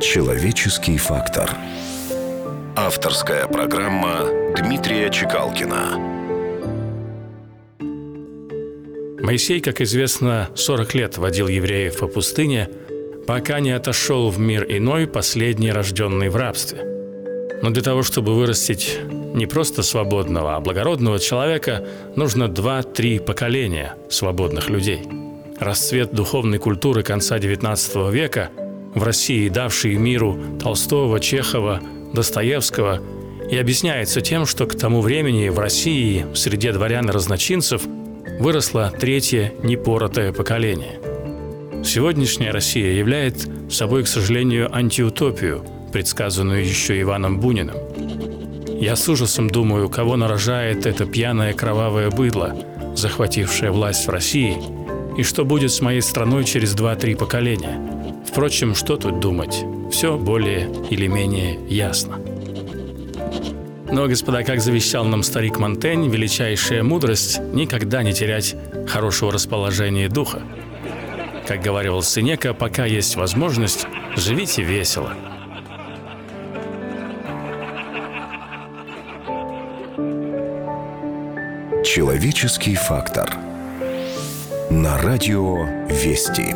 Человеческий фактор. Авторская программа Дмитрия Чекалкина. Моисей, как известно, 40 лет водил евреев по пустыне, пока не отошел в мир иной, последний рожденный в рабстве. Но для того, чтобы вырастить не просто свободного, а благородного человека, нужно два-три поколения свободных людей. Расцвет духовной культуры конца XIX века в России, давший миру Толстого, Чехова, Достоевского, и объясняется тем, что к тому времени в России среди дворян и разночинцев выросло третье непоротое поколение. Сегодняшняя Россия является собой, к сожалению, антиутопию, предсказанную еще Иваном Буниным. Я с ужасом думаю, кого нарожает это пьяное кровавое быдло, захватившее власть в России, и что будет с моей страной через 2-3 поколения. Впрочем, что тут думать? Все более или менее ясно. Но, господа, как завещал нам старик Монтень, величайшая мудрость – никогда не терять хорошего расположения духа. Как говорил Синека, пока есть возможность, живите весело – Человеческий фактор. На радио Вести.